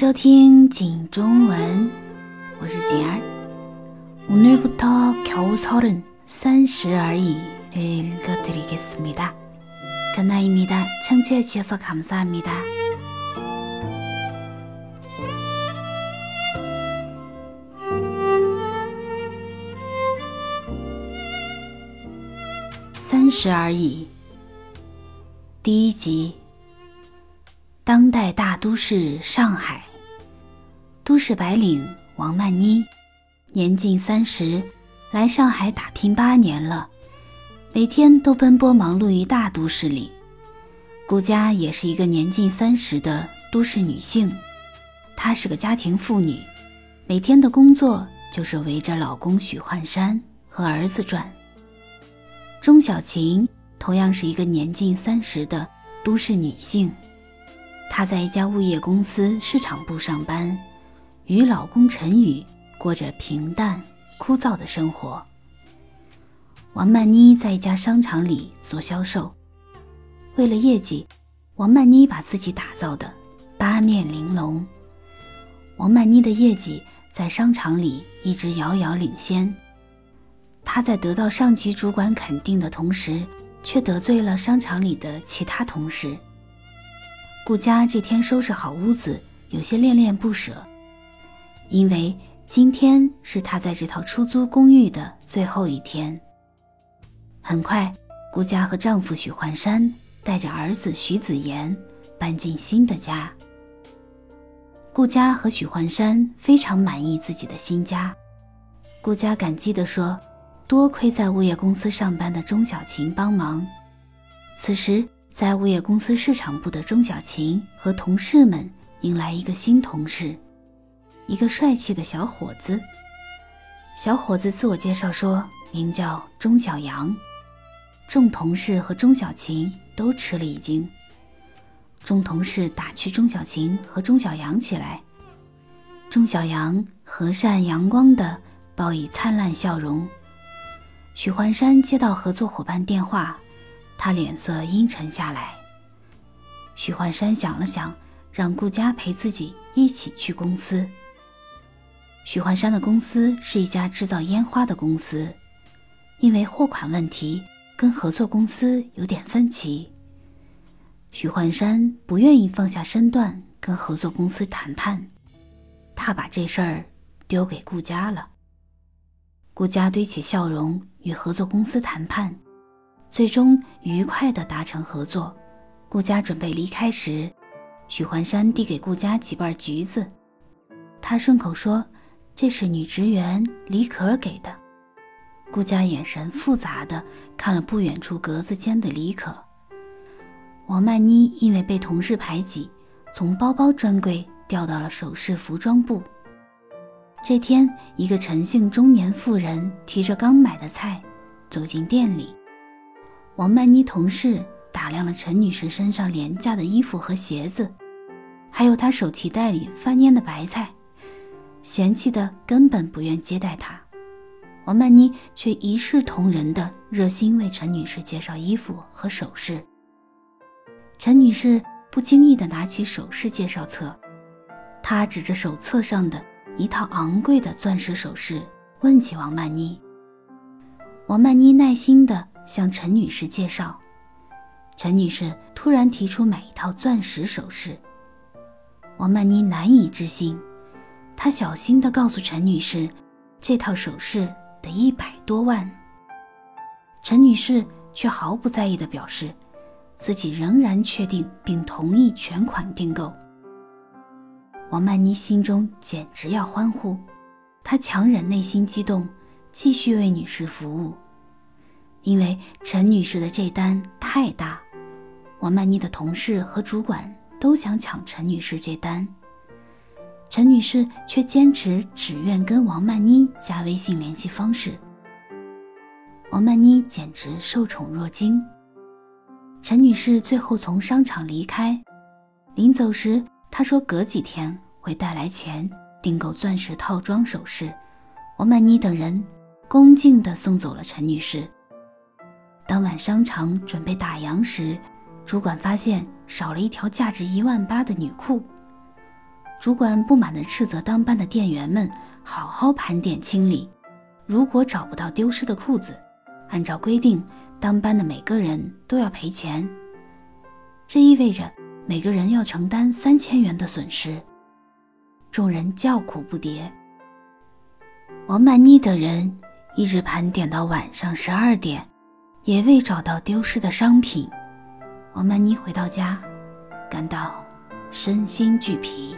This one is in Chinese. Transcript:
收听景中文，我是景儿。오늘부터겨우서른三十而已를읽어드리겠습니다可나입니다 청취해주셔서감사합니다三十而已，第一集。 当代大都市上海，都市白领王曼妮，年近三十，来上海打拼八年了，每天都奔波忙碌于大都市里。顾佳也是一个年近三十的都市女性，她是个家庭妇女，每天的工作就是围着老公许幻山和儿子转。钟小琴同样是一个年近三十的都市女性。她在一家物业公司市场部上班，与老公陈宇过着平淡枯燥的生活。王曼妮在一家商场里做销售，为了业绩，王曼妮把自己打造的八面玲珑。王曼妮的业绩在商场里一直遥遥领先，她在得到上级主管肯定的同时，却得罪了商场里的其他同事。顾佳这天收拾好屋子，有些恋恋不舍，因为今天是她在这套出租公寓的最后一天。很快，顾佳和丈夫许幻山带着儿子许子言搬进新的家。顾佳和许幻山非常满意自己的新家。顾佳感激地说：“多亏在物业公司上班的钟小琴帮忙。”此时。在物业公司市场部的钟小琴和同事们迎来一个新同事，一个帅气的小伙子。小伙子自我介绍说，名叫钟小阳。众同事和钟小琴都吃了一惊。众同事打趣钟小琴和钟小阳起来。钟小阳和善阳光的报以灿烂笑容。许幻山接到合作伙伴电话。他脸色阴沉下来。许幻山想了想，让顾佳陪自己一起去公司。许幻山的公司是一家制造烟花的公司，因为货款问题跟合作公司有点分歧。许幻山不愿意放下身段跟合作公司谈判，他把这事儿丢给顾佳了。顾佳堆起笑容与合作公司谈判。最终愉快地达成合作。顾佳准备离开时，许幻山递给顾佳几瓣橘子，他顺口说：“这是女职员李可给的。”顾佳眼神复杂地看了不远处格子间的李可。王曼妮因为被同事排挤，从包包专柜调到了首饰服装部。这天，一个陈姓中年妇人提着刚买的菜走进店里。王曼妮同事打量了陈女士身上廉价的衣服和鞋子，还有她手提袋里翻蔫的白菜，嫌弃的根本不愿接待她。王曼妮却一视同仁的热心为陈女士介绍衣服和首饰。陈女士不经意的拿起首饰介绍册，她指着手册上的一套昂贵的钻石首饰，问起王曼妮。王曼妮耐心的。向陈女士介绍，陈女士突然提出买一套钻石首饰。王曼妮难以置信，她小心地告诉陈女士，这套首饰得一百多万。陈女士却毫不在意地表示，自己仍然确定并同意全款订购。王曼妮心中简直要欢呼，她强忍内心激动，继续为女士服务。因为陈女士的这单太大，王曼妮的同事和主管都想抢陈女士这单，陈女士却坚持只愿跟王曼妮加微信联系方式。王曼妮简直受宠若惊。陈女士最后从商场离开，临走时她说隔几天会带来钱订购钻石套装首饰。王曼妮等人恭敬地送走了陈女士。当晚商场准备打烊时，主管发现少了一条价值一万八的女裤。主管不满地斥责当班的店员们好好盘点清理，如果找不到丢失的裤子，按照规定，当班的每个人都要赔钱。这意味着每个人要承担三千元的损失。众人叫苦不迭。王曼妮等人一直盘点到晚上十二点，也未找到丢失的商品。王曼妮回到家，感到身心俱疲。